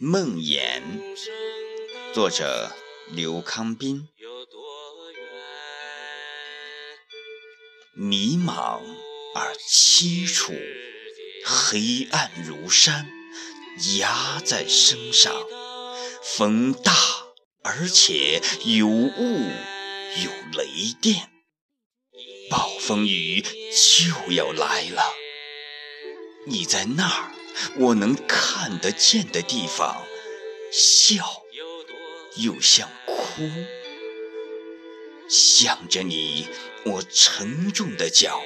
梦魇，作者刘康斌。迷茫而凄楚，黑暗如山，压在身上。风大而且有雾，有雷电，暴风雨就要来了。你在那儿，我能看得见的地方，笑又像哭，想着你，我沉重的脚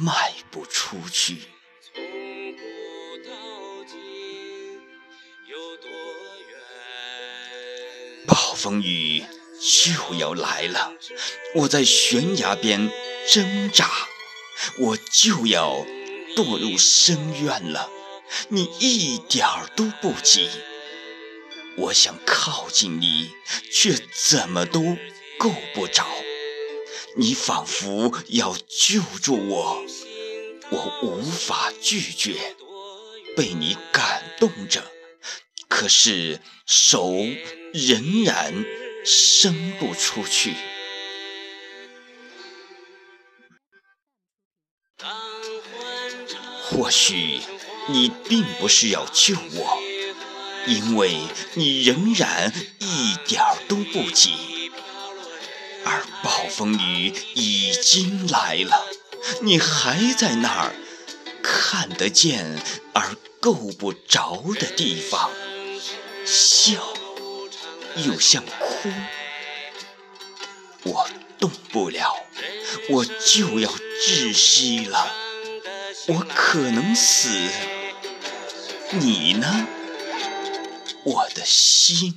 迈不出去。暴风雨就要来了，我在悬崖边挣扎，我就要。堕入深渊了，你一点儿都不急。我想靠近你，却怎么都够不着。你仿佛要救助我，我无法拒绝。被你感动着，可是手仍然伸不出去。或许你并不是要救我，因为你仍然一点儿都不急，而暴风雨已经来了，你还在那儿看得见而够不着的地方，笑又像哭，我动不了，我就要窒息了。我可能死，你呢，我的心？